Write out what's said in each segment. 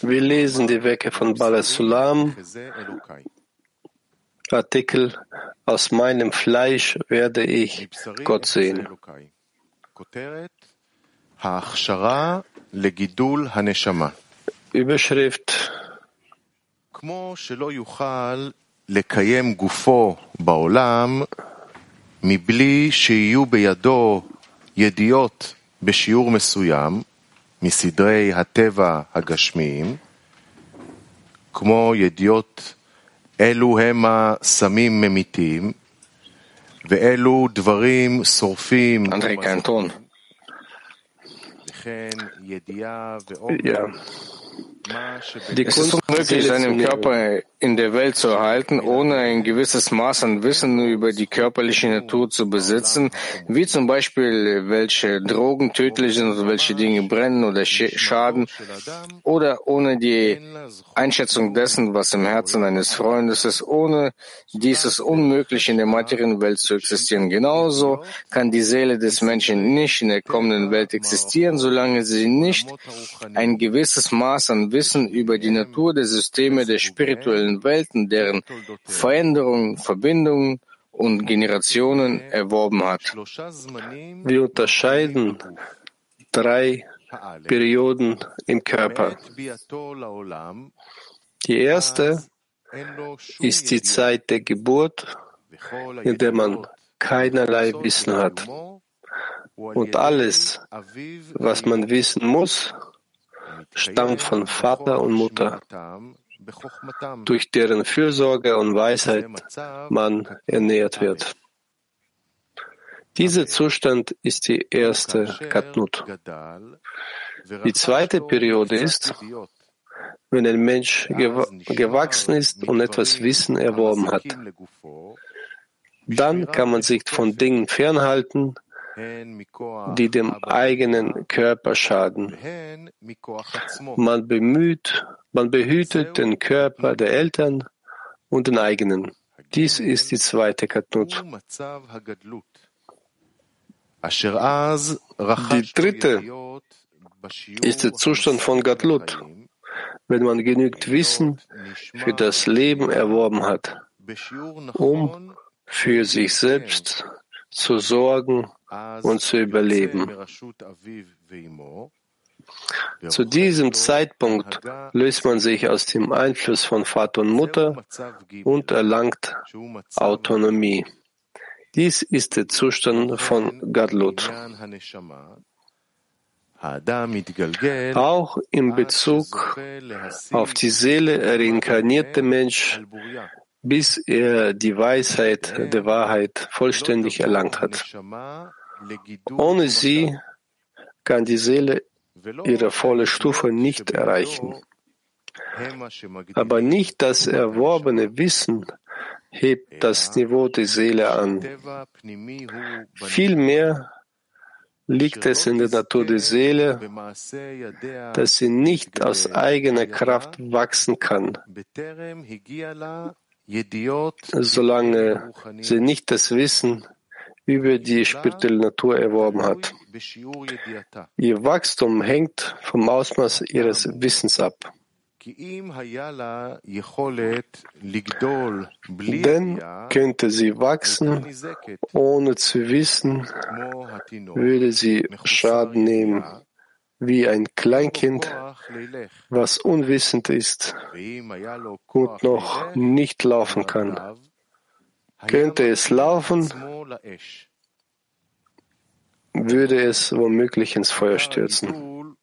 Wir lesen die Werke von Bala Sulam, Artikel Aus meinem Fleisch werde ich Gott sehen. כותרת ההכשרה לגידול הנשמה. Überschrift כמו שלא יוכל לקיים גופו בעולם מבלי שיהיו בידו ידיעות בשיעור מסוים מסדרי הטבע הגשמיים, כמו ידיעות אלו הם הסמים ממיתים, ואלו דברים שורפים, kein Ton. וכן ידיעה die Es ist unmöglich, seinen. Körper in der Welt zu erhalten, ohne ein gewisses Maß an Wissen über die körperliche Natur zu besitzen, wie zum Beispiel, welche Drogen tödlich sind oder welche Dinge brennen oder sch- schaden, oder ohne die Einschätzung dessen, was im Herzen eines Freundes ist, ohne dies ist unmöglich in der materiellen Welt zu existieren. Genauso kann die Seele des Menschen nicht in der kommenden Welt existieren, solange sie nicht ein gewisses Maß an Wissen über die Natur der Systeme der spirituellen Welten, deren Veränderungen, Verbindungen und Generationen erworben hat. Wir unterscheiden drei Perioden im Körper. Die erste ist die Zeit der Geburt, in der man keinerlei Wissen hat. Und alles, was man wissen muss, stammt von Vater und Mutter, durch deren Fürsorge und Weisheit man ernährt wird. Dieser Zustand ist die erste Katnut. Die zweite Periode ist, wenn ein Mensch gew gewachsen ist und etwas Wissen erworben hat. Dann kann man sich von Dingen fernhalten, die dem eigenen Körper schaden. Man bemüht, man behütet den Körper der Eltern und den eigenen. Dies ist die zweite Katnut. Die dritte ist der Zustand von Gatlut, wenn man genügend Wissen für das Leben erworben hat, um für sich selbst zu sorgen und zu überleben. Zu diesem Zeitpunkt löst man sich aus dem Einfluss von Vater und Mutter und erlangt Autonomie. Dies ist der Zustand von Gadlut. Auch in Bezug auf die Seele reinkarniert der Mensch bis er die Weisheit der Wahrheit vollständig erlangt hat. Ohne sie kann die Seele ihre volle Stufe nicht erreichen. Aber nicht das erworbene Wissen hebt das Niveau der Seele an. Vielmehr liegt es in der Natur der Seele, dass sie nicht aus eigener Kraft wachsen kann, solange sie nicht das Wissen über die spirituelle Natur erworben hat. Ihr Wachstum hängt vom Ausmaß ihres Wissens ab. Denn könnte sie wachsen, ohne zu wissen, würde sie Schaden nehmen, wie ein Kleinkind, was unwissend ist und noch nicht laufen kann. Könnte es laufen, würde es womöglich ins Feuer stürzen.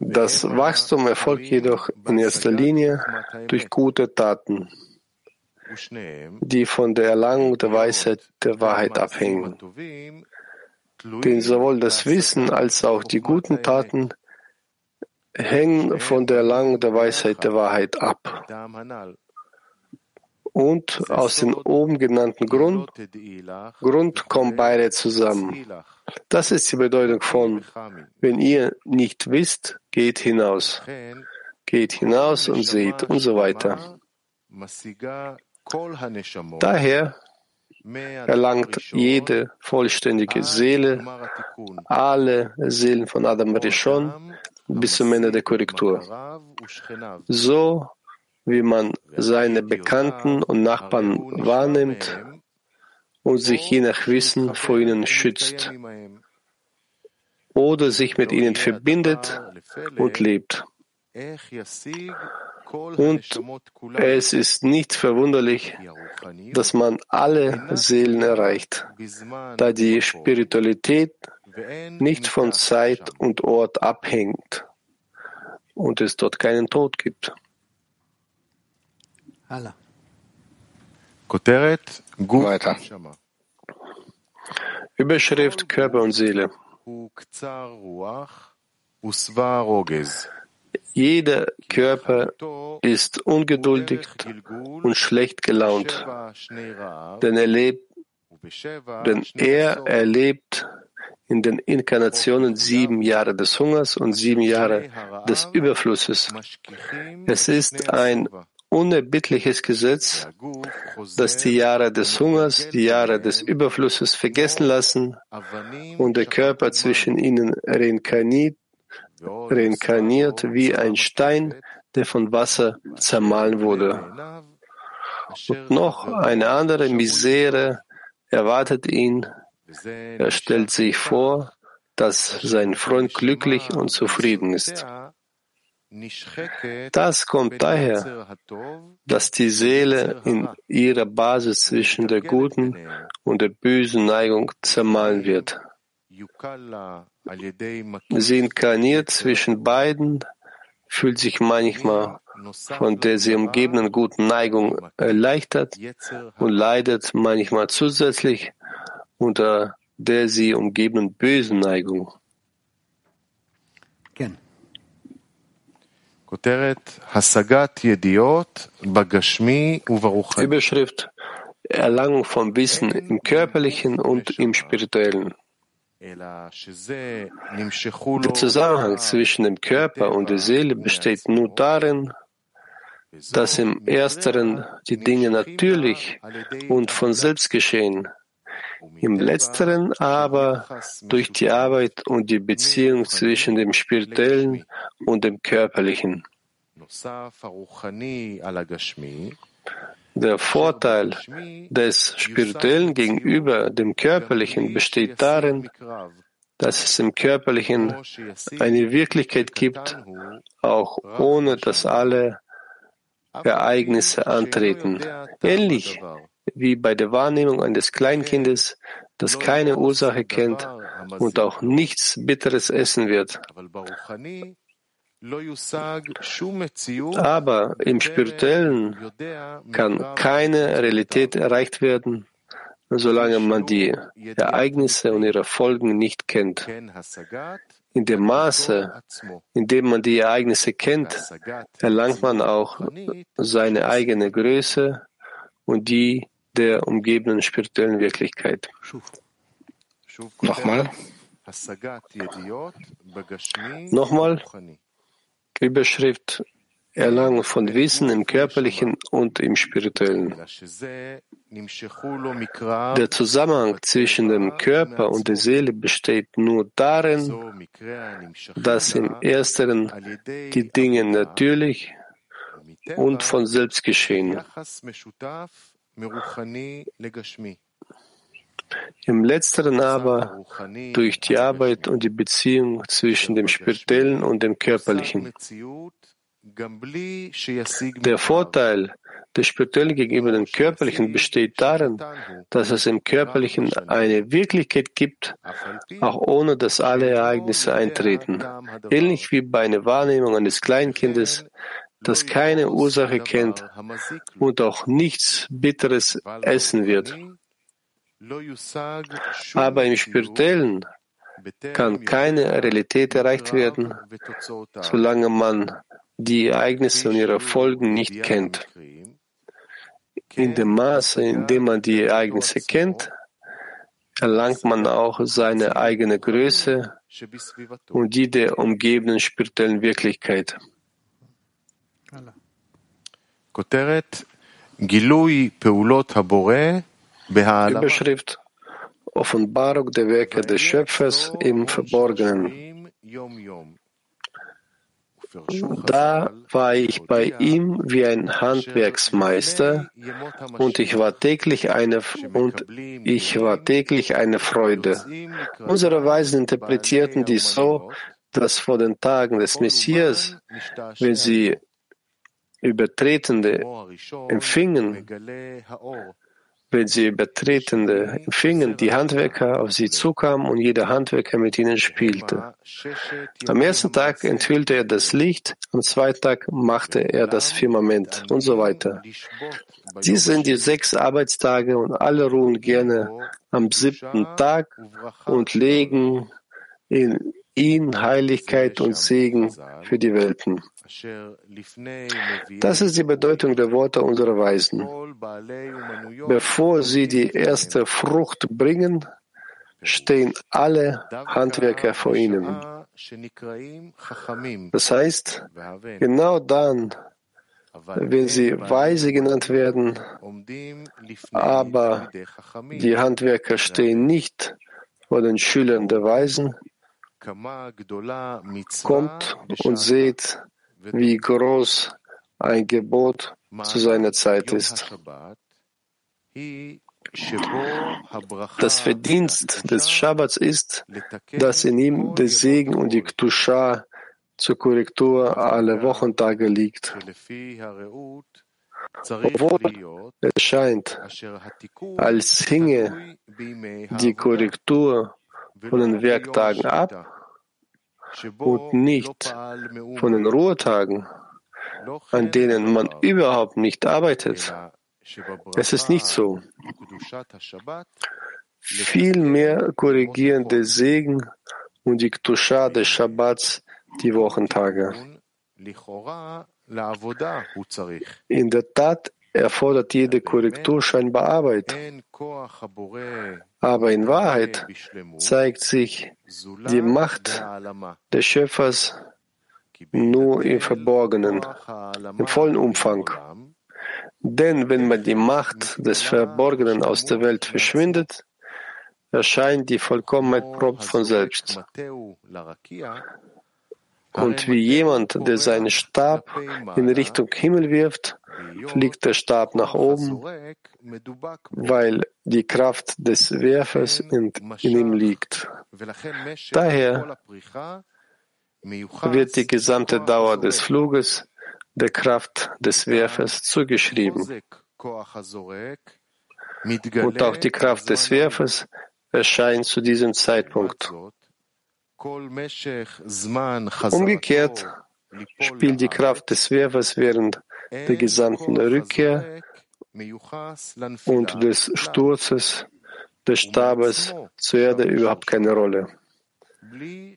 Das Wachstum erfolgt jedoch in erster Linie durch gute Taten, die von der Erlangung der Weisheit der Wahrheit abhängen. Denn sowohl das Wissen als auch die guten Taten hängen von der Lang der Weisheit der Wahrheit ab. Und aus dem oben genannten Grund, Grund kommen beide zusammen. Das ist die Bedeutung von, wenn ihr nicht wisst, geht hinaus. Geht hinaus und seht und so weiter. Daher erlangt jede vollständige Seele alle Seelen von Adam Rishon bis zum Ende der Korrektur. So wie man seine Bekannten und Nachbarn wahrnimmt und sich je nach Wissen vor ihnen schützt oder sich mit ihnen verbindet und lebt. Und es ist nicht verwunderlich, dass man alle Seelen erreicht, da die Spiritualität nicht von Zeit und Ort abhängt und es dort keinen Tod gibt. Weiter. Überschrift Körper und Seele. Jeder Körper ist ungeduldig und schlecht gelaunt, denn er, lebt, denn er erlebt in den Inkarnationen sieben Jahre des Hungers und sieben Jahre des Überflusses. Es ist ein unerbittliches Gesetz, das die Jahre des Hungers, die Jahre des Überflusses vergessen lassen und der Körper zwischen ihnen reinkarniert, reinkarniert wie ein Stein, der von Wasser zermahlen wurde. Und noch eine andere Misere erwartet ihn. Er stellt sich vor, dass sein Freund glücklich und zufrieden ist. Das kommt daher, dass die Seele in ihrer Basis zwischen der guten und der bösen Neigung zermahlen wird. Sie inkarniert zwischen beiden, fühlt sich manchmal von der sie umgebenden guten Neigung erleichtert und leidet manchmal zusätzlich unter der sie umgebenden bösen Neigung. Überschrift Erlangung von Wissen im körperlichen und im spirituellen. Der Zusammenhang zwischen dem Körper und der Seele besteht nur darin, dass im Ersteren die Dinge natürlich und von selbst geschehen, im Letzteren aber durch die Arbeit und die Beziehung zwischen dem Spirituellen und dem Körperlichen. Der Vorteil des Spirituellen gegenüber dem Körperlichen besteht darin, dass es im Körperlichen eine Wirklichkeit gibt, auch ohne dass alle Ereignisse antreten. Ähnlich wie bei der Wahrnehmung eines Kleinkindes, das keine Ursache kennt und auch nichts Bitteres essen wird. Aber im Spirituellen kann keine Realität erreicht werden, solange man die Ereignisse und ihre Folgen nicht kennt. In dem Maße, in dem man die Ereignisse kennt, erlangt man auch seine eigene Größe und die der umgebenden spirituellen Wirklichkeit. Nochmal. Nochmal. Überschrift Erlangung von Wissen im körperlichen und im spirituellen. Der Zusammenhang zwischen dem Körper und der Seele besteht nur darin, dass im Ersteren die Dinge natürlich und von selbst geschehen. Im letzteren aber durch die Arbeit und die Beziehung zwischen dem Spirituellen und dem Körperlichen. Der Vorteil des Spirituellen gegenüber dem Körperlichen besteht darin, dass es im Körperlichen eine Wirklichkeit gibt, auch ohne dass alle Ereignisse eintreten. Ähnlich wie bei einer Wahrnehmung eines Kleinkindes, das keine Ursache kennt und auch nichts Bitteres essen wird. Aber im Spirituellen kann keine Realität erreicht werden, solange man die Ereignisse und ihre Folgen nicht kennt. In dem Maße, in dem man die Ereignisse kennt, erlangt man auch seine eigene Größe und die der umgebenden spirituellen Wirklichkeit. Überschrift Offenbarung der Werke des Schöpfers im Verborgenen. Da war ich bei ihm wie ein Handwerksmeister und ich war täglich eine, und ich war täglich eine Freude. Unsere Weisen interpretierten dies so, dass vor den Tagen des Messias, wenn sie Übertretende empfingen, wenn sie Übertretende empfingen, die Handwerker auf sie zukamen und jeder Handwerker mit ihnen spielte. Am ersten Tag enthüllte er das Licht, am zweiten Tag machte er das Firmament und so weiter. Dies sind die sechs Arbeitstage und alle ruhen gerne am siebten Tag und legen in ihn Heiligkeit und Segen für die Welten. Das ist die Bedeutung der Worte unserer Weisen. Bevor sie die erste Frucht bringen, stehen alle Handwerker vor ihnen. Das heißt, genau dann, wenn sie Weise genannt werden, aber die Handwerker stehen nicht vor den Schülern der Weisen, kommt und seht, wie groß ein Gebot zu seiner Zeit ist. Das Verdienst des Schabbats ist, dass in ihm der Segen und die Ktusha zur Korrektur aller Wochentage liegt. Obwohl es scheint, als hinge die Korrektur von den Werktagen ab und nicht von den Ruhetagen, an denen man überhaupt nicht arbeitet. Es ist nicht so. Vielmehr korrigieren der Segen und die Ktusha des Shabbats die Wochentage. In der Tat erfordert jede Korrektur scheinbar Arbeit. Aber in Wahrheit zeigt sich die Macht des Schöpfers nur im Verborgenen, im vollen Umfang. Denn wenn man die Macht des Verborgenen aus der Welt verschwindet, erscheint die Vollkommenheit prompt von selbst. Und wie jemand, der seinen Stab in Richtung Himmel wirft, fliegt der Stab nach oben, weil die Kraft des Werfers in, in ihm liegt. Daher wird die gesamte Dauer des Fluges der Kraft des Werfers zugeschrieben. Und auch die Kraft des Werfers erscheint zu diesem Zeitpunkt. Umgekehrt spielt die Kraft des Werfers während der gesamten Rückkehr und des Sturzes des Stabes zur Erde überhaupt keine Rolle.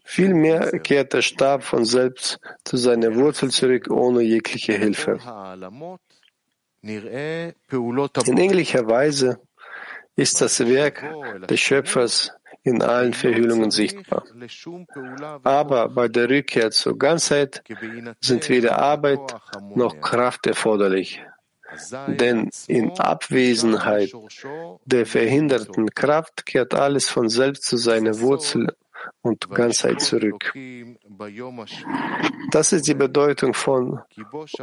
Vielmehr kehrt der Stab von selbst zu seiner Wurzel zurück, ohne jegliche Hilfe. In ähnlicher Weise ist das Werk des Schöpfers in allen Verhüllungen sichtbar. Aber bei der Rückkehr zur Ganzheit sind weder Arbeit noch Kraft erforderlich. Denn in Abwesenheit der verhinderten Kraft kehrt alles von selbst zu seiner Wurzel und Ganzheit zurück. Das ist die Bedeutung von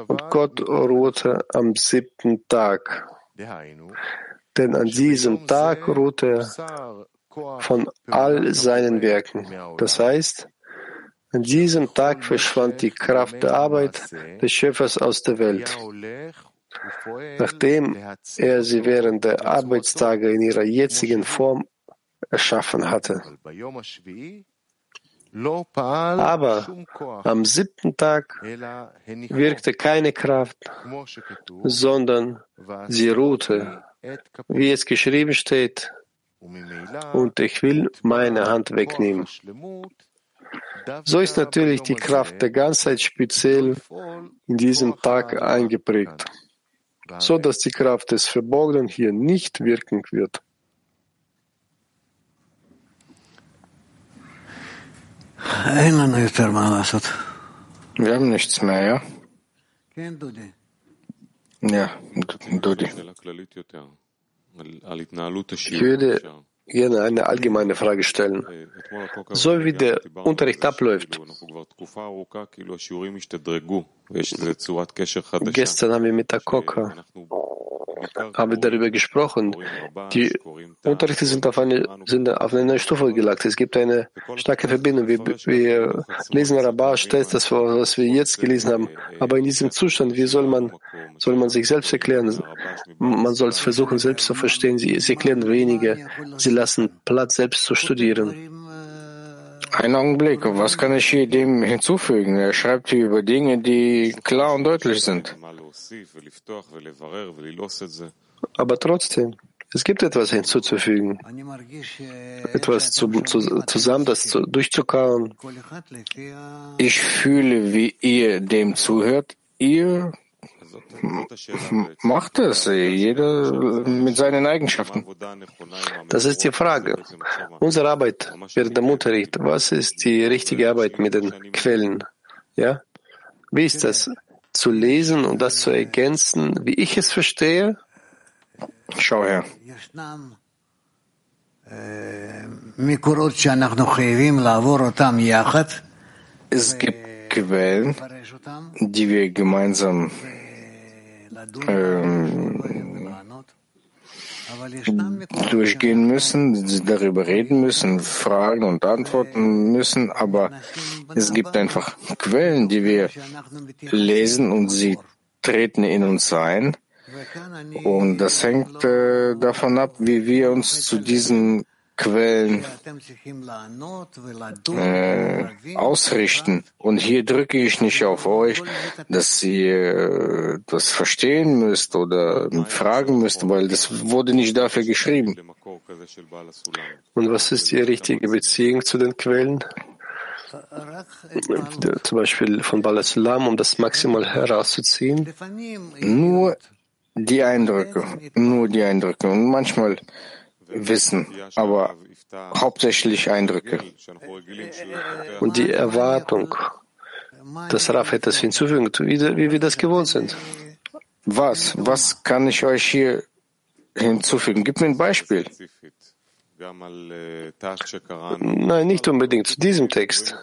und Gott ruhte am siebten Tag. Denn an diesem Tag ruhte von all seinen Werken. Das heißt, an diesem Tag verschwand die Kraft der Arbeit des Schöpfers aus der Welt. Nachdem er sie während der Arbeitstage in ihrer jetzigen Form erschaffen hatte. Aber am siebten Tag wirkte keine Kraft, sondern sie ruhte, wie es geschrieben steht, und ich will meine Hand wegnehmen. So ist natürlich die Kraft der Ganzheit speziell in diesem Tag eingeprägt, so dass die Kraft des Verborgenen hier nicht wirken wird. Wir haben nichts mehr, ja? Ja, Dudi. Ich würde gerne eine allgemeine Frage stellen. So wie der Unterricht abläuft. Gestern haben wir mit Akoka haben wir darüber gesprochen. Die Unterrichte sind auf eine, sind auf eine neue Stufe gelangt. Es gibt eine starke Verbindung. Wir, wir lesen Rabbah, stellt das vor, was wir jetzt gelesen haben. Aber in diesem Zustand, wie soll man, soll man sich selbst erklären? Man soll es versuchen, selbst zu verstehen. Sie, sie erklären weniger. Sie lassen Platz, selbst zu studieren. Ein Augenblick, was kann ich hier dem hinzufügen? Er schreibt hier über Dinge, die klar und deutlich sind. Aber trotzdem, es gibt etwas hinzuzufügen, etwas zu, zu, zusammen, das zu, durchzukauen. Ich fühle, wie ihr dem zuhört. Ihr macht es, jeder mit seinen Eigenschaften. Das ist die Frage. Unsere Arbeit während dem Unterricht, was ist die richtige Arbeit mit den Quellen? Ja? Wie ist das? Zu lesen und das zu ergänzen, wie ich es verstehe? Schau her. Es gibt Quellen, die wir gemeinsam durchgehen müssen, darüber reden müssen, fragen und antworten müssen, aber es gibt einfach Quellen, die wir lesen und sie treten in uns ein. Und das hängt äh, davon ab, wie wir uns zu diesen Quellen äh, ausrichten. Und hier drücke ich nicht auf euch, dass ihr äh, das verstehen müsst oder fragen müsst, weil das wurde nicht dafür geschrieben. Und was ist die richtige Beziehung zu den Quellen? Zum Beispiel von Balasulam, um das maximal herauszuziehen? Nur die Eindrücke, nur die Eindrücke. Und manchmal Wissen, aber hauptsächlich Eindrücke. Und die Erwartung, dass Raf etwas hinzufügt, wie, wie wir das gewohnt sind. Was? Was kann ich euch hier hinzufügen? Gib mir ein Beispiel. Nein, nicht unbedingt zu diesem Text.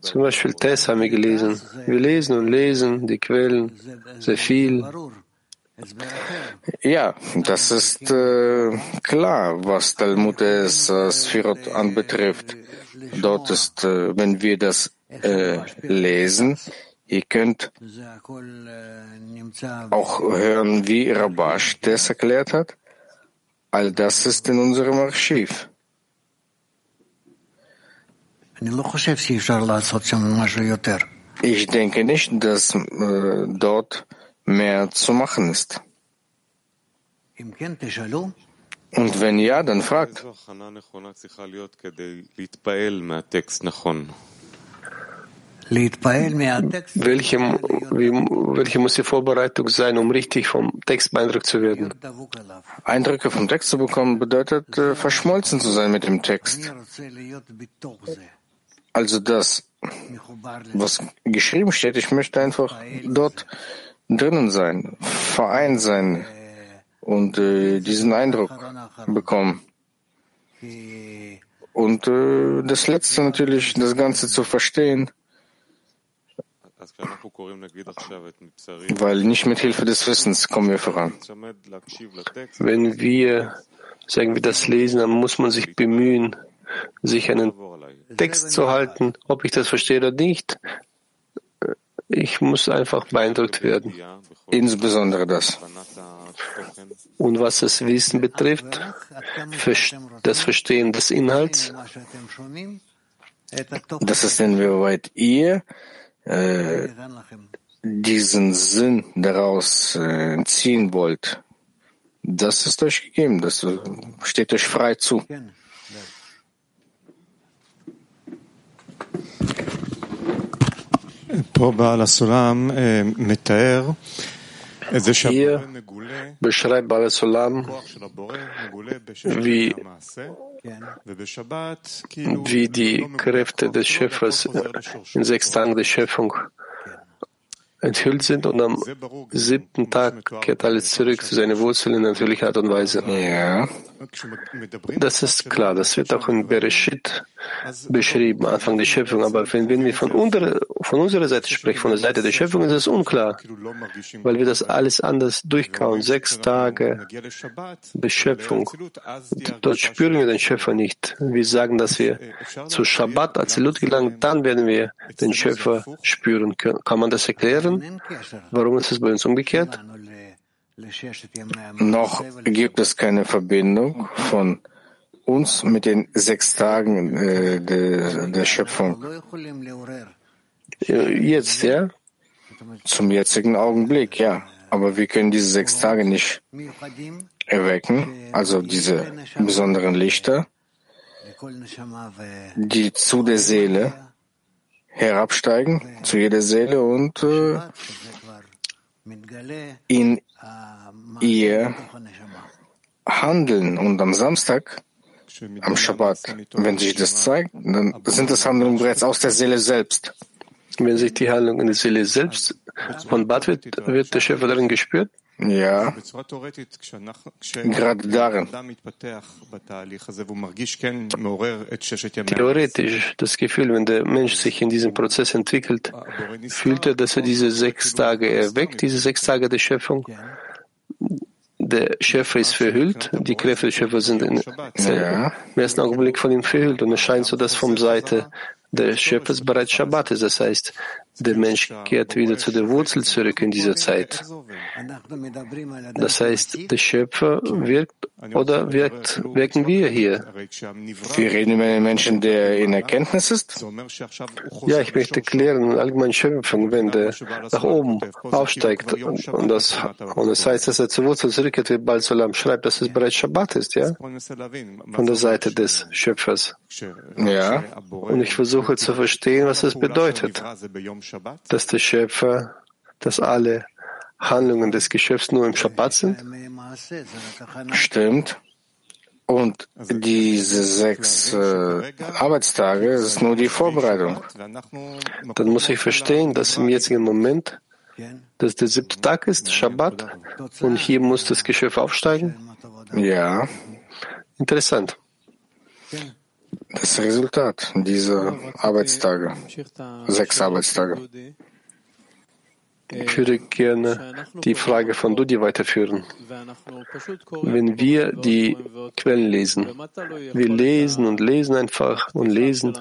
Zum Beispiel Tess haben wir gelesen. Wir lesen und lesen die Quellen sehr viel. Ja, das ist äh, klar, was Talmud es äh, Sphirot anbetrifft. Dort ist, äh, wenn wir das äh, lesen, ihr könnt auch hören, wie Rabash das erklärt hat. All das ist in unserem Archiv. Ich denke nicht, dass äh, dort mehr zu machen ist. Und wenn ja, dann fragt. Welche, wie, welche muss die Vorbereitung sein, um richtig vom Text beeindruckt zu werden? Eindrücke vom Text zu bekommen bedeutet, äh, verschmolzen zu sein mit dem Text. Also das, was geschrieben steht, ich möchte einfach dort drinnen sein, vereint sein und äh, diesen Eindruck bekommen. Und äh, das Letzte natürlich, das Ganze zu verstehen, weil nicht mit Hilfe des Wissens kommen wir voran. Wenn wir, sagen wir, das lesen, dann muss man sich bemühen, sich einen Text zu halten, ob ich das verstehe oder nicht. Ich muss einfach beeindruckt werden. Insbesondere das. Und was das Wissen betrifft, das Verstehen des Inhalts, das ist inwieweit ihr äh, diesen Sinn daraus äh, ziehen wollt. Das ist euch gegeben, das steht euch frei zu. Hier beschreibt Bala Sulam, wie, wie die Kräfte des Schöpfers in sechs Tagen der Schöpfung enthüllt sind und am siebten Tag kehrt alles zurück zu seiner Wurzel in natürlicher Art und Weise. Ja. Das ist klar, das wird auch in Bereshit beschrieben, Anfang der Schöpfung. Aber wenn, wenn wir von, unter, von unserer Seite sprechen, von der Seite der Schöpfung, ist es unklar, weil wir das alles anders durchkauen. Sechs Tage Beschöpfung. Dort spüren wir den Schöpfer nicht. Wir sagen, dass wir zu Shabbat, Azilut gelangen, dann werden wir den Schöpfer spüren können. Kann man das erklären? Warum ist es bei uns umgekehrt? Noch gibt es keine Verbindung von uns mit den sechs Tagen äh, der, der Schöpfung. Jetzt, ja? Zum jetzigen Augenblick, ja. Aber wir können diese sechs Tage nicht erwecken, also diese besonderen Lichter, die zu der Seele herabsteigen, zu jeder Seele und äh, in ihr handeln. Und am Samstag, am Shabbat, wenn sich das zeigt, dann sind das Handlungen bereits aus der Seele selbst. Wenn sich die Handlung in der Seele selbst von Bad wird, wird der Schöpfer darin gespürt? Ja, gerade darin. Theoretisch, das Gefühl, wenn der Mensch sich in diesem Prozess entwickelt, fühlt er, dass er diese sechs Tage erweckt, diese sechs Tage der Schöpfung. Der Schöpfer ist verhüllt, die Kräfte des Schöpfers sind in, Ja. im ersten Augenblick von ihm verhüllt und es scheint so, dass vom Seite der Schöpfers bereits Shabbat ist. Das heißt, der Mensch kehrt wieder zu der Wurzel zurück in dieser Zeit. Das heißt, der Schöpfer wirkt oder wirkt, wirken wir hier? Wir reden über einen Menschen, der in Erkenntnis ist. Ja, ich möchte klären, allgemein Schöpfung, wenn der nach oben aufsteigt und das, und das heißt, dass er zur Wurzel zurückkehrt, wie Bal Solam schreibt, dass es bereits Shabbat ist, ja? Von der Seite des Schöpfers. Ja. Und ich versuche zu verstehen, was es bedeutet, dass der Schöpfer, dass alle Handlungen des Geschöpfs nur im Shabbat sind. Stimmt. Und diese sechs äh, Arbeitstage ist nur die Vorbereitung. Dann muss ich verstehen, dass im jetzigen Moment, dass der siebte Tag ist, Shabbat, und hier muss das Geschöpf aufsteigen. Ja, Interessant. Das Resultat dieser Arbeitstage. Sechs Arbeitstage. Ich würde gerne die Frage von Dudi weiterführen. Wenn wir die Quellen lesen, wir lesen und lesen einfach und lesen,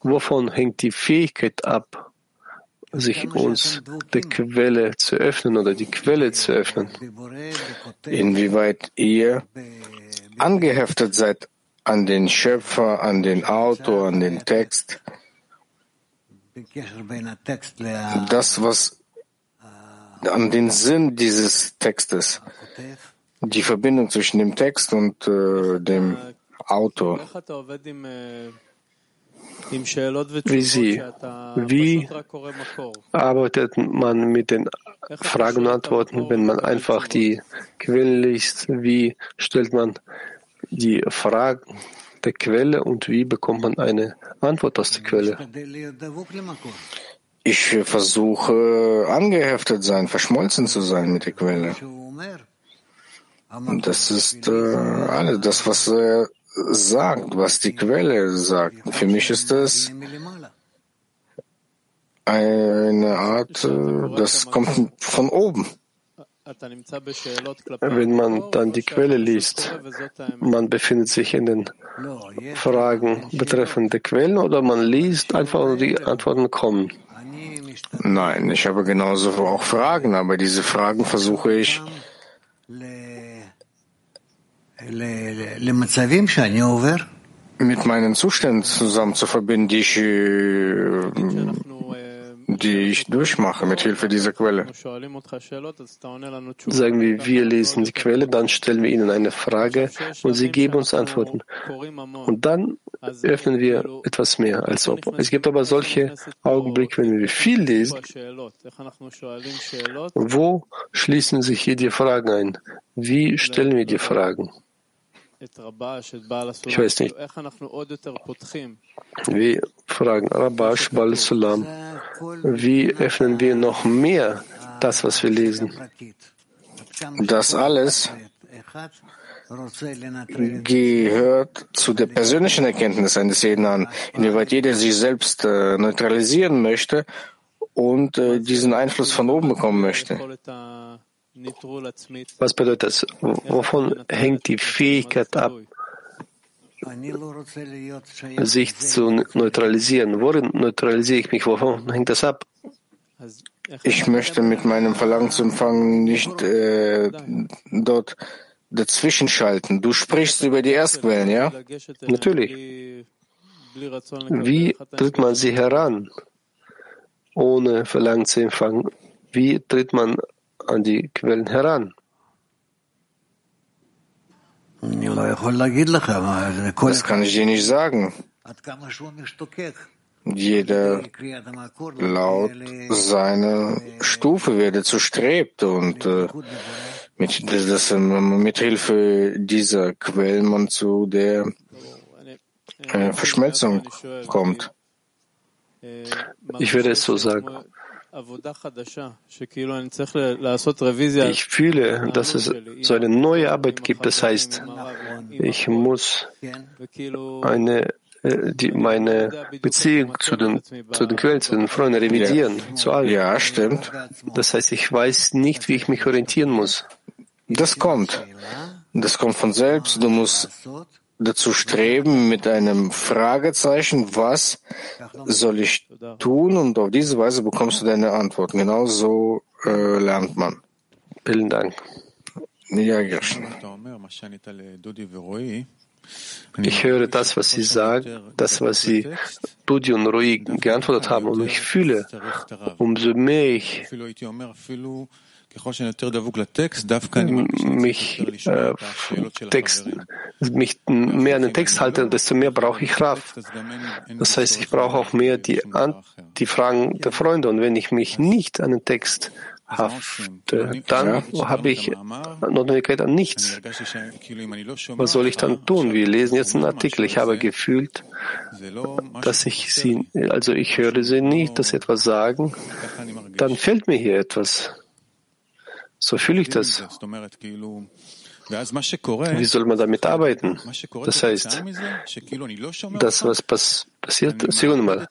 wovon hängt die Fähigkeit ab, sich uns der Quelle zu öffnen oder die Quelle zu öffnen? Inwieweit ihr angeheftet seid an den Schöpfer, an den Autor, an den Text, das, was an den Sinn dieses Textes, die Verbindung zwischen dem Text und äh, dem Autor. Wie Sie, wie arbeitet man mit den Fragen und Antworten, wenn man einfach die Quellen liest? Wie stellt man die Fragen der Quelle und wie bekommt man eine Antwort aus der Quelle? Ich versuche angeheftet sein, verschmolzen zu sein mit der Quelle. Und das ist äh, alles, das, was er sagt, was die Quelle sagt. Für mich ist das eine Art, äh, das kommt von oben. Wenn man dann die Quelle liest, man befindet sich in den Fragen betreffend der Quellen oder man liest einfach und die Antworten kommen. Nein, ich habe genauso auch Fragen, aber diese Fragen versuche ich mit meinen Zuständen zusammen zu verbinden, die ich, äh, die ich durchmache mit Hilfe dieser Quelle. Sagen wir, wir lesen die Quelle, dann stellen wir ihnen eine Frage und sie geben uns Antworten. Und dann öffnen wir etwas mehr als ob. Es gibt aber solche Augenblicke, wenn wir viel lesen, wo schließen sich hier die Fragen ein? Wie stellen wir die Fragen? Ich weiß nicht. Wir fragen Rabash Bal Sulam, wie öffnen wir noch mehr das, was wir lesen? Das alles gehört zu der persönlichen Erkenntnis eines jeden an, inwieweit jeder sich selbst äh, neutralisieren möchte und äh, diesen Einfluss von oben bekommen möchte. Was bedeutet das? Wovon hängt die Fähigkeit ab, sich zu neutralisieren? Worin neutralisiere ich mich? Wovon hängt das ab? Ich möchte mit meinem Verlangen zu empfangen nicht äh, dort dazwischen schalten. Du sprichst über die Erstquellen, ja? Natürlich. Wie tritt man sie heran, ohne Verlangen zu empfangen? Wie tritt man an die Quellen heran? Das kann ich dir nicht sagen. Jeder laut seiner Stufe, wer dazu strebt und äh, mit, dass mit Hilfe dieser Quellen man zu der äh, Verschmelzung kommt. Ich würde es so sagen. Ich fühle, dass es so eine neue Arbeit gibt. Das heißt, ich muss eine, äh, die, meine Beziehung zu den, zu den Quellen, zu den Freunden revidieren, ja. zu allen. Ja, stimmt. Das heißt, ich weiß nicht, wie ich mich orientieren muss. Das kommt. Das kommt von selbst. Du musst dazu streben mit einem Fragezeichen, was soll ich tun? Und auf diese Weise bekommst du deine Antworten. Genau so äh, lernt man. Vielen Dank. Ja, Gershon. Ich höre das, was Sie sagen, das, was Sie Dudi und Rui geantwortet haben, und ich fühle, umso mehr ich mich, äh, Text, mich mehr an den Text halte, desto mehr brauche ich Raf. Das heißt, ich brauche auch mehr die, die Fragen der Freunde. Und wenn ich mich nicht an den Text hafte, dann habe ich Notwendigkeit an nichts. Was soll ich dann tun? Wir lesen jetzt einen Artikel. Ich habe gefühlt, dass ich sie, also ich höre sie nicht, dass sie etwas sagen. Dann fehlt mir hier etwas. So fühle ich das. Wie soll man damit arbeiten? Das heißt, das, was pass passiert, Sekunde mal,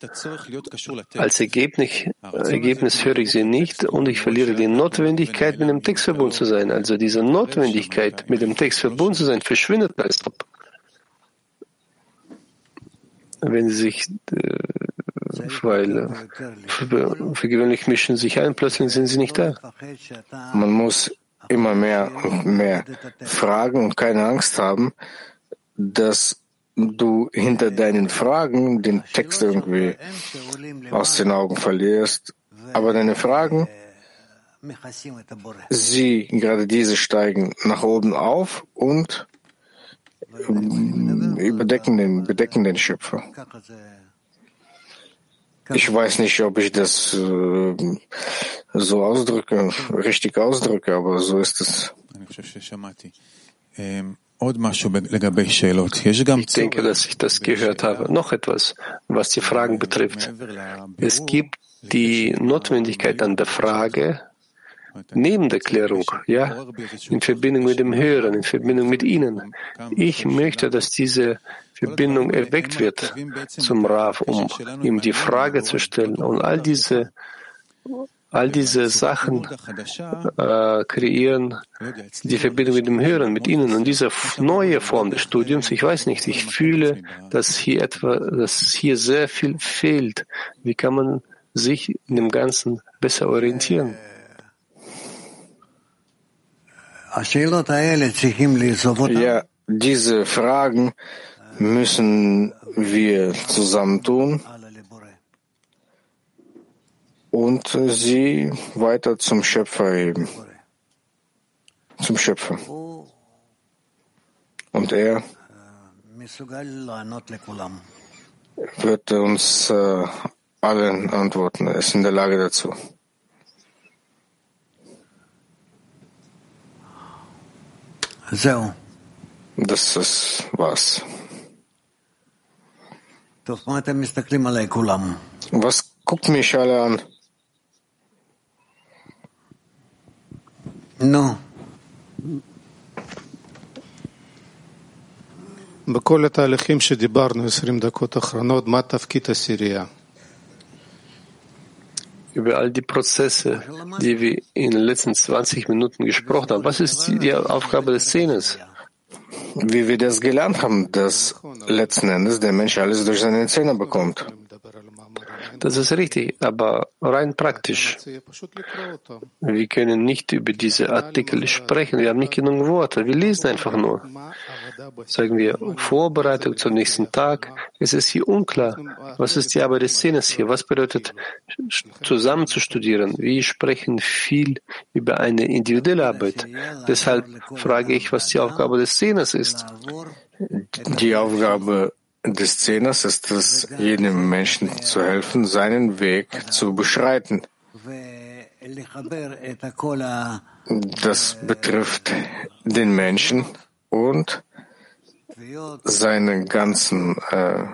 als Ergebnis, Ergebnis höre ich sie nicht und ich verliere die Notwendigkeit, mit dem Text verbunden zu sein. Also diese Notwendigkeit, mit dem Text verbunden zu sein, verschwindet als ob. Wenn sie sich, äh, weil für, für gewöhnlich mischen sich ein, plötzlich sind sie nicht da. Man muss immer mehr und mehr fragen und keine Angst haben, dass du hinter deinen Fragen den Text irgendwie aus den Augen verlierst. Aber deine Fragen, sie, gerade diese steigen nach oben auf und überdecken den, bedecken den Schöpfer. Ich weiß nicht, ob ich das äh, so ausdrücke, richtig ausdrücke, aber so ist es. Ich denke, dass ich das gehört habe. Noch etwas, was die Fragen betrifft. Es gibt die Notwendigkeit an der Frage, neben der Klärung, ja, in Verbindung mit dem Hören, in Verbindung mit Ihnen. Ich möchte, dass diese Verbindung erweckt wird zum Rav, um ihm die Frage zu stellen. Und all diese, all diese Sachen äh, kreieren die Verbindung mit dem Hören, mit Ihnen. Und diese neue Form des Studiums, ich weiß nicht, ich fühle, dass hier etwa, dass hier sehr viel fehlt. Wie kann man sich in dem Ganzen besser orientieren? Ja, diese Fragen müssen wir zusammentun und sie weiter zum Schöpfer heben. Zum Schöpfer. Und er wird uns äh, allen antworten. Er ist in der Lage dazu. Das ist was. Was Guckt mich alle an. No. בכל התהליכים שדיברנו, 20 דקות אחרונות, מה תפקיד הסירייה? Über all die Prozesse, die wir in den letzten 20 Minuten gesprochen haben. Was ist die, Aufgabe des Szenes? Wie wir das gelernt haben, dass letzten Endes der Mensch alles durch seine Zähne bekommt. Das ist richtig, aber rein praktisch. Wir können nicht über diese Artikel sprechen. Wir haben nicht genug Worte. Wir lesen einfach nur. Sagen wir Vorbereitung zum nächsten Tag. Es ist hier unklar. Was ist die Arbeit des Szenes hier? Was bedeutet zusammen zu studieren? Wir sprechen viel über eine individuelle Arbeit. Deshalb frage ich, was die Aufgabe des Szenes ist. Die Aufgabe des Zehners ist es, jedem Menschen zu helfen, seinen Weg zu beschreiten. Das betrifft den Menschen und seine ganzen äh,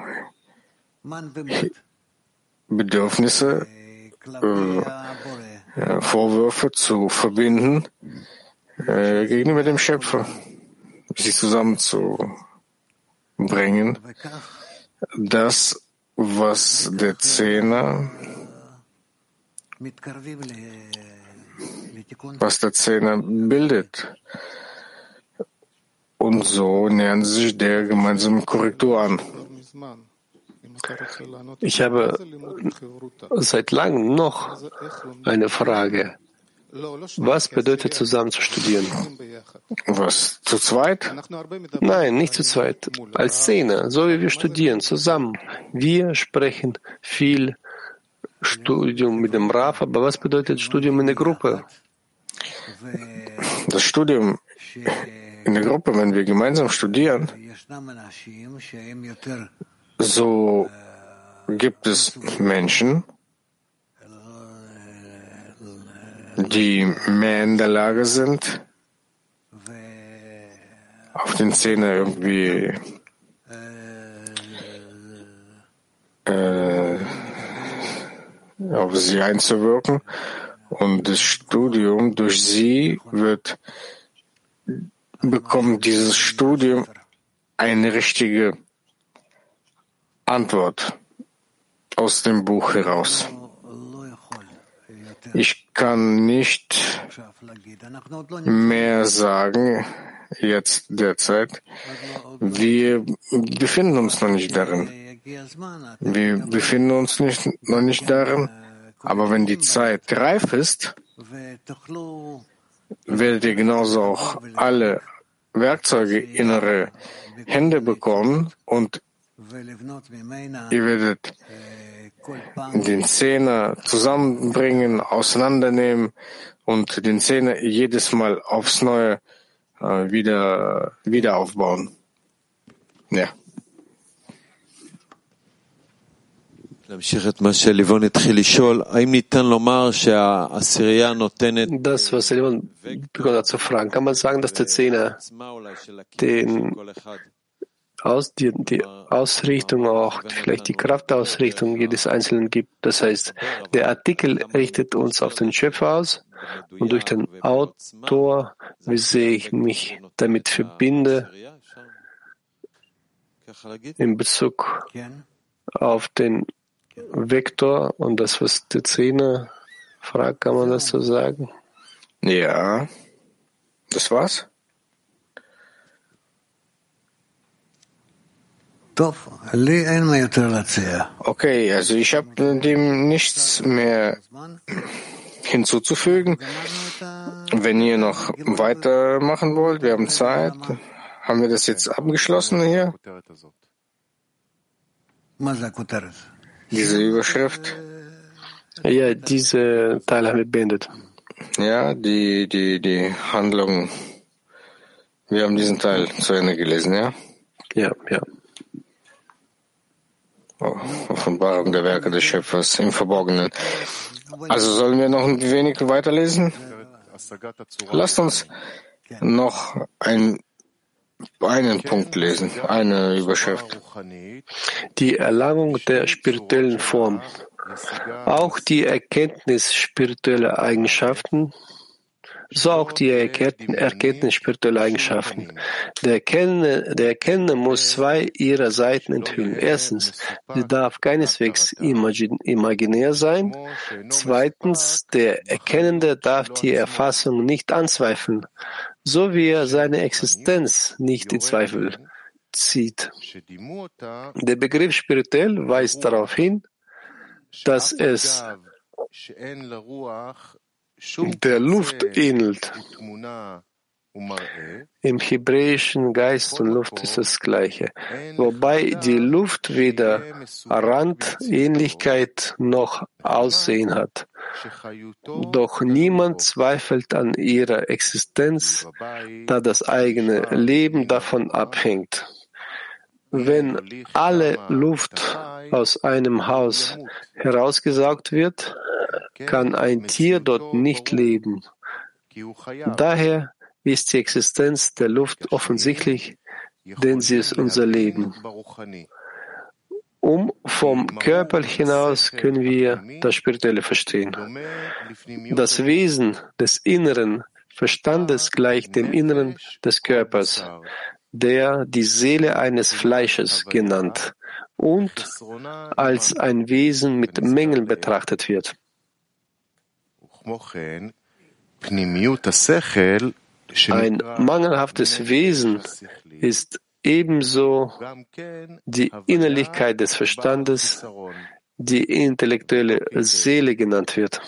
Bedürfnisse, äh, Vorwürfe zu verbinden äh, gegenüber dem Schöpfer, sich zusammen zu bringen, das, was der Zehner, was der Zehner bildet. Und so nähern sie sich der gemeinsamen Korrektur an. Ich habe seit langem noch eine Frage. Was bedeutet zusammen zu studieren? Was? Zu zweit? Nein, nicht zu zweit. Als Szene, so wie wir studieren, zusammen. Wir sprechen viel Studium mit dem Raf, aber was bedeutet Studium in der Gruppe? Das Studium in der Gruppe, wenn wir gemeinsam studieren, so gibt es Menschen, die mehr in der Lage sind, auf den Zähne irgendwie äh, auf sie einzuwirken. Und das Studium durch sie wird, bekommt dieses Studium eine richtige Antwort aus dem Buch heraus. Ich kann nicht mehr sagen, jetzt derzeit. Wir befinden uns noch nicht darin. Wir befinden uns nicht, noch nicht darin, aber wenn die Zeit reif ist, werdet ihr genauso auch alle Werkzeuge innere Hände bekommen und ihr werdet den Zehner zusammenbringen, auseinandernehmen und den Zehner jedes Mal aufs Neue äh, wieder, wieder aufbauen. Ja. Das, was Livon begonnen hat zu fragen, kann man sagen, dass der Zehner den aus, die, die Ausrichtung auch, vielleicht die Kraftausrichtung jedes Einzelnen gibt. Das heißt, der Artikel richtet uns auf den Schöpfer aus und durch den Autor, wie sehr ich mich damit verbinde, in Bezug auf den Vektor und das, was der Zehner fragt, kann man das so sagen? Ja, das war's. Okay, also ich habe dem nichts mehr hinzuzufügen. Wenn ihr noch weitermachen wollt, wir haben Zeit. Haben wir das jetzt abgeschlossen hier? Diese Überschrift? Ja, diese Teil haben wir beendet. Ja, die, die, die Handlung. Wir haben diesen Teil zu Ende gelesen, ja? Ja, ja. Offenbarung der Werke des Schöpfers im Verborgenen. Also sollen wir noch ein wenig weiterlesen? Lasst uns noch ein einen Punkt lesen, eine Überschrift. Die Erlangung der spirituellen Form. Auch die Erkenntnis spiritueller Eigenschaften so auch die Erkenntnis spiritueller Eigenschaften. Der Erkennende, der Erkennende muss zwei ihrer Seiten enthüllen. Erstens, sie darf keineswegs imaginär sein. Zweitens, der Erkennende darf die Erfassung nicht anzweifeln, so wie er seine Existenz nicht in Zweifel zieht. Der Begriff spirituell weist darauf hin, dass es der Luft ähnelt. Im hebräischen Geist und Luft ist das Gleiche, wobei die Luft weder Rand, Ähnlichkeit noch Aussehen hat. Doch niemand zweifelt an ihrer Existenz, da das eigene Leben davon abhängt. Wenn alle Luft aus einem Haus herausgesaugt wird, kann ein Tier dort nicht leben. Daher ist die Existenz der Luft offensichtlich, denn sie ist unser Leben. Um vom Körper hinaus können wir das Spirituelle verstehen. Das Wesen des inneren Verstandes gleicht dem Inneren des Körpers, der die Seele eines Fleisches genannt und als ein Wesen mit Mängeln betrachtet wird. Ein mangelhaftes Wesen ist ebenso die Innerlichkeit des Verstandes, die intellektuelle Seele genannt wird.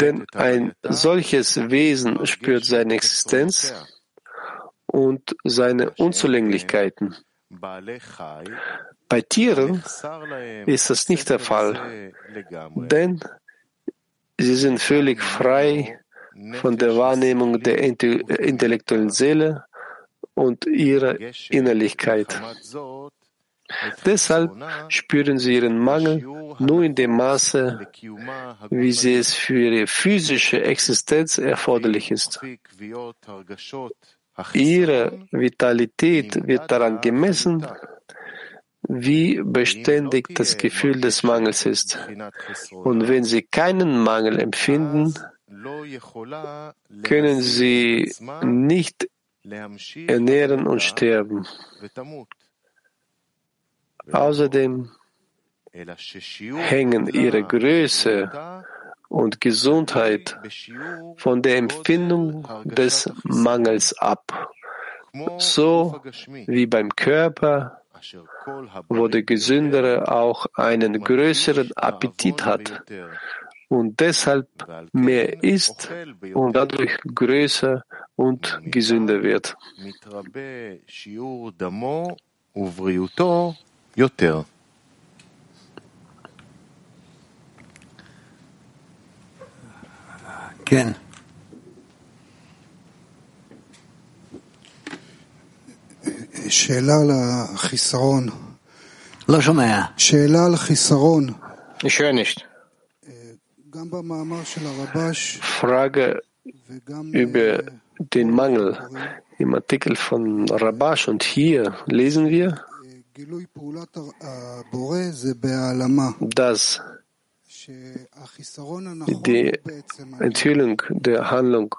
Denn ein solches Wesen spürt seine Existenz und seine Unzulänglichkeiten. Bei Tieren ist das nicht der Fall, denn sie sind völlig frei von der Wahrnehmung der intellektuellen Seele und ihrer Innerlichkeit. Deshalb spüren sie ihren Mangel nur in dem Maße, wie sie es für ihre physische Existenz erforderlich ist. Ihre Vitalität wird daran gemessen, wie beständig das Gefühl des Mangels ist. Und wenn sie keinen Mangel empfinden, können sie nicht ernähren und sterben. Außerdem hängen ihre Größe und Gesundheit von der Empfindung des Mangels ab, so wie beim Körper wo der Gesündere auch einen größeren Appetit hat und deshalb mehr isst und dadurch größer und gesünder wird. שאלה על החיסרון. לא שומע. שאלה על החיסרון. Ich höre nicht. גם במאמר של הרבש Frage über den Mangel. Im Artikel von Rabash und hier lesen wir, dass die Enthüllung der Handlung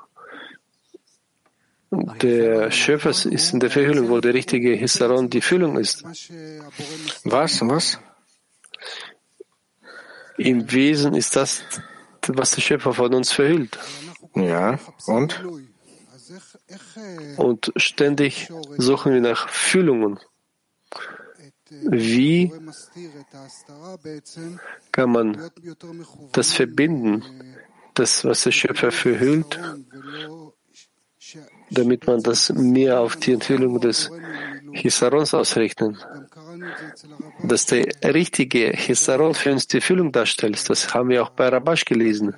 der Schöpfer ist in der Verhüllung, wo der richtige Hisaron die Füllung ist. Was? Was? Im Wesen ist das, was der Schöpfer von uns verhüllt. Ja, und? Und ständig suchen wir nach Füllungen. Wie kann man das verbinden, das, was der Schöpfer verhüllt, damit man das mehr auf die Enthüllung des Hisarons ausrechnen. Dass der richtige Hisaron für uns die Füllung darstellt, das haben wir auch bei Rabash gelesen.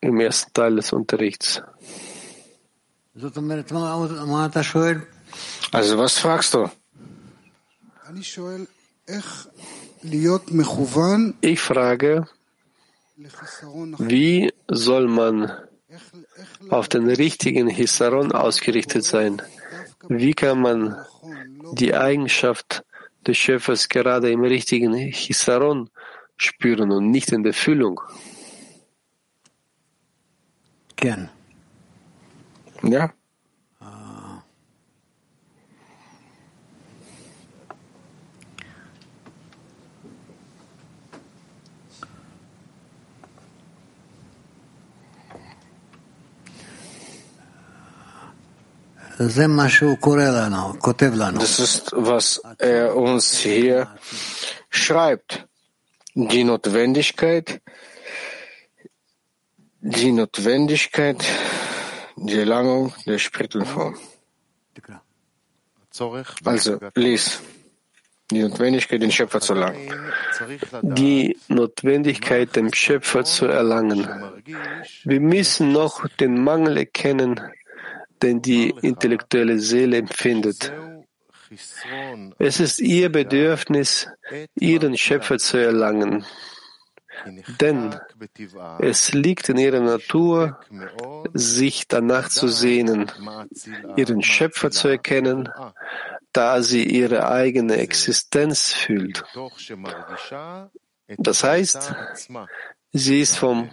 Im ersten Teil des Unterrichts. Also was fragst du? Ich frage, Wie soll man auf den richtigen Hisaron ausgerichtet sein? Wie kann man die Eigenschaft des Schöpfers gerade im richtigen Hisaron spüren und nicht in der Füllung? Ja. Das ist, was er uns hier schreibt. Die Notwendigkeit, die Notwendigkeit, die Erlangung der Sprittelform. Also, lies. Die Notwendigkeit, den Schöpfer zu erlangen. Die Notwendigkeit, den Schöpfer zu erlangen. Wir müssen noch den Mangel erkennen, den die intellektuelle Seele empfindet. Es ist ihr Bedürfnis, ihren Schöpfer zu erlangen. Denn es liegt in ihrer Natur, sich danach zu sehnen, ihren Schöpfer zu erkennen, da sie ihre eigene Existenz fühlt. Das heißt, sie ist vom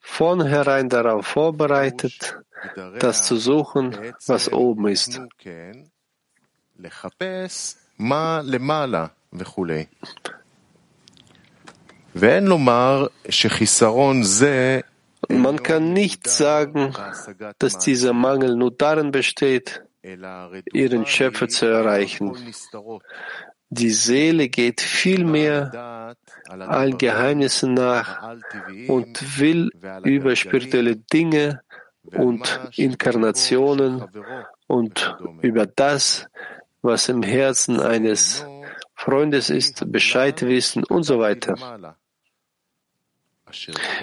vornherein darauf vorbereitet, das zu suchen, was oben ist. Man kann nicht sagen, dass dieser Mangel nur darin besteht, ihren Schöpfer zu erreichen. Die Seele geht vielmehr allen Geheimnissen nach und will über spirituelle Dinge und Inkarnationen und über das, was im Herzen eines Freundes ist, Bescheid wissen und so weiter.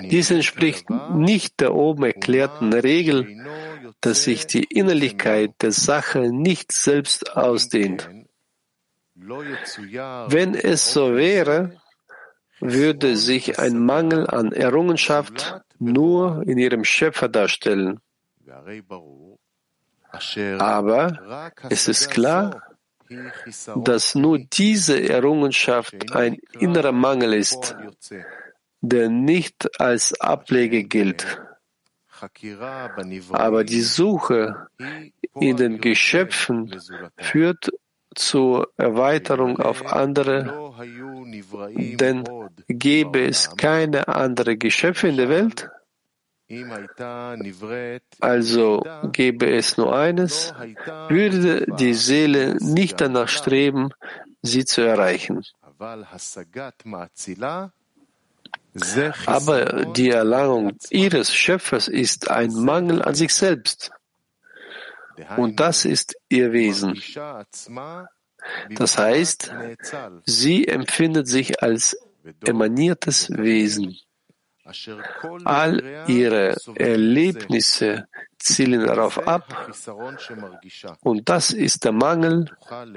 Dies entspricht nicht der oben erklärten Regel, dass sich die Innerlichkeit der Sache nicht selbst ausdehnt. Wenn es so wäre, würde sich ein Mangel an Errungenschaft nur in ihrem Schöpfer darstellen. Aber es ist klar, dass nur diese Errungenschaft ein innerer Mangel ist, der nicht als Ablege gilt. Aber die Suche in den Geschöpfen führt zur Erweiterung auf andere, denn gäbe es keine andere Geschöpfe in der Welt, also gäbe es nur eines, würde die Seele nicht danach streben, sie zu erreichen. Aber die Erlangung ihres Schöpfers ist ein Mangel an sich selbst. Und das ist ihr Wesen. Das heißt, sie empfindet sich als emaniertes Wesen. All ihre Erlebnisse zielen darauf ab, und das ist der Mangel,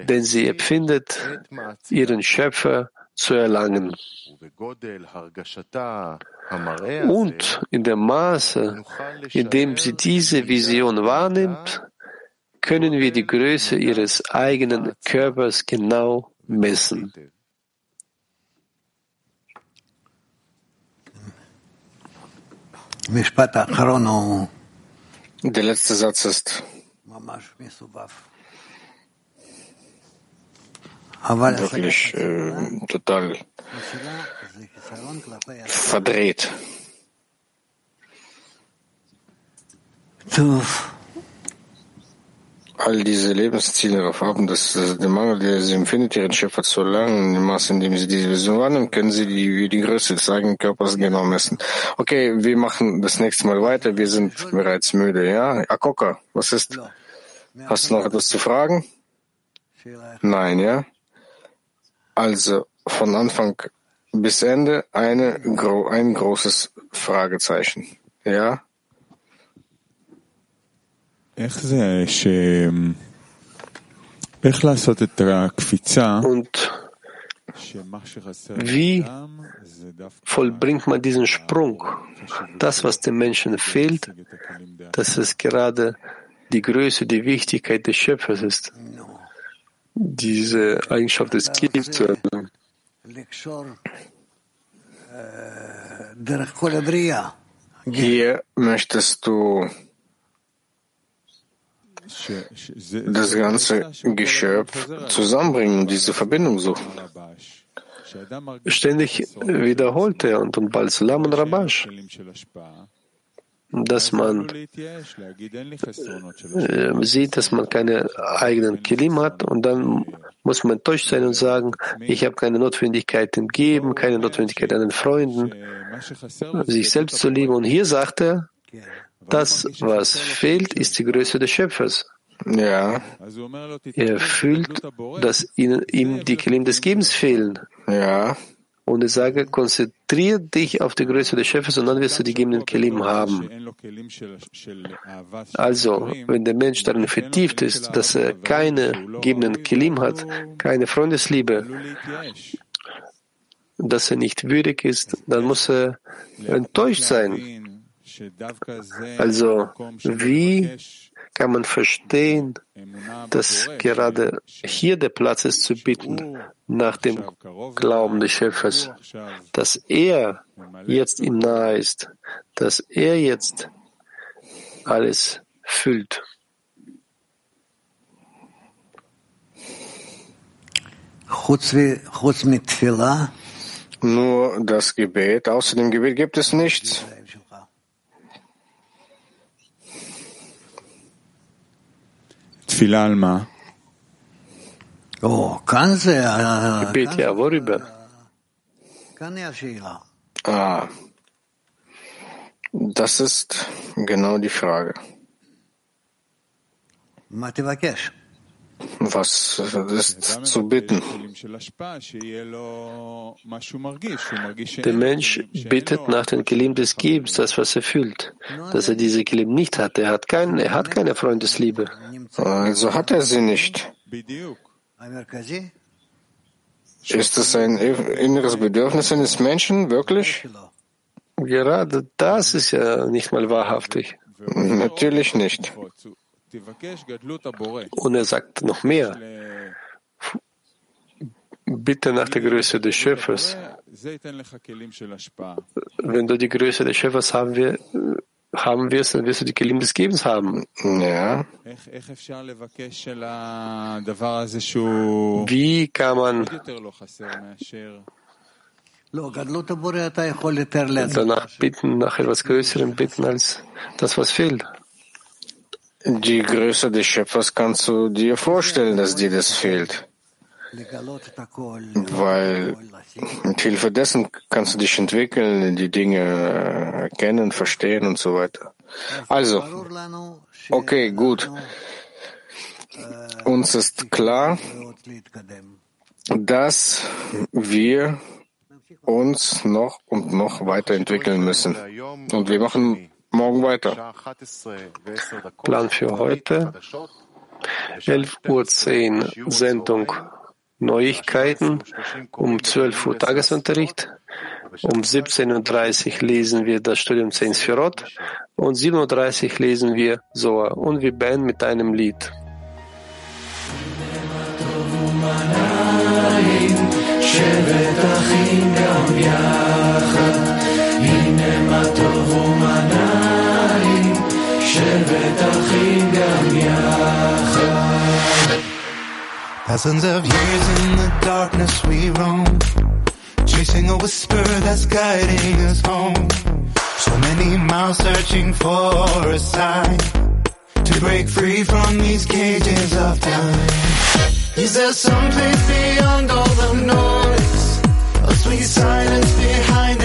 den sie empfindet, ihren Schöpfer zu erlangen. Und in dem Maße, in dem sie diese Vision wahrnimmt, können wir die Größe ihres eigenen Körpers genau messen. Der letzte Satz ist wirklich äh, total verdreht. all diese Lebensziele darauf haben, dass der Mangel, der sie empfindet, ihren Schöpfer zu erlangen, in dem Maße, in dem sie diese Vision wahrnehmen, können sie die, die Größe des eigenen Körpers genau messen. Okay, wir machen das nächste Mal weiter. Wir sind bereits müde, ja? Akoka, was ist? Hast du noch etwas zu fragen? Nein, ja? Also, von Anfang bis Ende eine, ein großes Fragezeichen. Ja? Und Wie vollbringt man diesen Sprung? Das, was dem Menschen fehlt, dass es gerade die Größe, die Wichtigkeit des Schöpfers ist, diese Eigenschaft des Gebens zu erlangen. Hier möchtest du das ganze Geschöpf zusammenbringen, diese Verbindung suchen. Ständig wiederholt er und, und bald Salam und Rabash, dass man äh, sieht, dass man keine eigenen Kilim hat und dann muss man enttäuscht sein und sagen, ich habe keine Notwendigkeit im Geben, keine Notwendigkeit an den Freunden, sich selbst zu lieben. Und hier sagt er, das, was fehlt, ist die Größe des Schöpfers. Ja. Er fühlt, dass ihm, ihm die Kelim des Gebens fehlen. Ja. Und ich sage, konzentriere dich auf die Größe des Schöpfers und dann wirst du die gebenden Kelim haben. Also, wenn der Mensch darin vertieft ist, dass er keine gebenden Kelim hat, keine Freundesliebe, dass er nicht würdig ist, dann muss er enttäuscht sein. Also, wie kann man verstehen, dass gerade hier der Platz ist zu bitten nach dem Glauben des Schöpfers, dass er jetzt ihm nahe ist, dass er jetzt alles füllt. Nur das Gebet, außer dem Gebet gibt es nichts. Gebet, ja, worüber? Ah, das ist genau die Frage. Was ist zu bitten? Der Mensch bittet nach den Kelim des Gebens, das, was er fühlt, dass er diese Kelim nicht hat. Er hat, kein, er hat keine Freundesliebe. Also hat er sie nicht. Ist es ein inneres Bedürfnis eines Menschen, wirklich? Gerade das ist ja nicht mal wahrhaftig. Natürlich nicht. Und er sagt noch mehr. Bitte nach der Größe des Schöpfers. Wenn du die Größe des Schöpfers haben, wir, haben wirst, dann wirst du die Kelim des Gebens haben. Ja. Wie kann man danach bitten, nach etwas Größerem bitten als das, was fehlt? Die Größe des Schöpfers kannst du dir vorstellen, dass dir das fehlt. Weil mit Hilfe dessen kannst du dich entwickeln, die Dinge erkennen, verstehen und so weiter. Also, okay, gut. Uns ist klar, dass wir uns noch und noch weiterentwickeln müssen. Und wir machen morgen weiter. Plan für heute. 11.10 Uhr Sendung Neuigkeiten. Um 12 Uhr Tagesunterricht. Um 17.30 Uhr lesen wir das Studium 10 Sphirot. Und 7.30 Uhr lesen wir Soa. Und wir beenden mit einem Lied. שבט אחים גם יחד, שבט אחים גם יחד. Thousands of years in the darkness we roam, chasing a whisper that's guiding us home. So many miles searching for a sign to break free from these cages of time. Is there some place beyond all the noise? A sweet silence behind